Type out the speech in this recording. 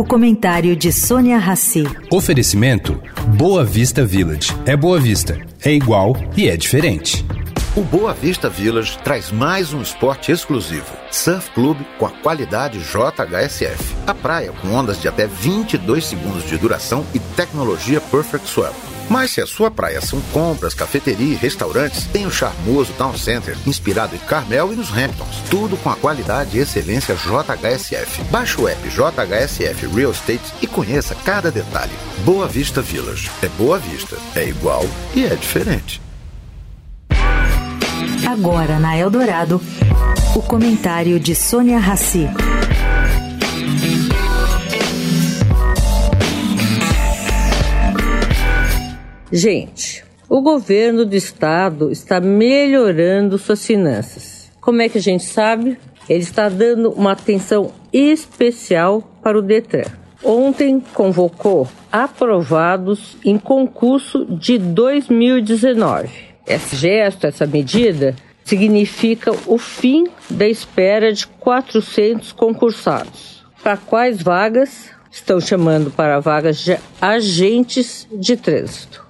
O comentário de Sônia Rassi. Oferecimento Boa Vista Village. É Boa Vista, é igual e é diferente. O Boa Vista Village traz mais um esporte exclusivo. Surf Club com a qualidade JHSF. A praia com ondas de até 22 segundos de duração e tecnologia Perfect Swell. Mas se a sua praia são compras, cafeteria e restaurantes, tem o charmoso Town Center, inspirado em Carmel e nos Hamptons. Tudo com a qualidade e excelência JHSF. Baixe o app JHSF Real Estate e conheça cada detalhe. Boa Vista Village. É Boa Vista. É igual e é diferente. Agora na Eldorado, o comentário de Sônia Rassi. Gente, o governo do estado está melhorando suas finanças. Como é que a gente sabe? Ele está dando uma atenção especial para o Detran. Ontem convocou aprovados em concurso de 2019. Esse gesto, essa medida, significa o fim da espera de 400 concursados. Para quais vagas? Estão chamando para vagas de agentes de trânsito.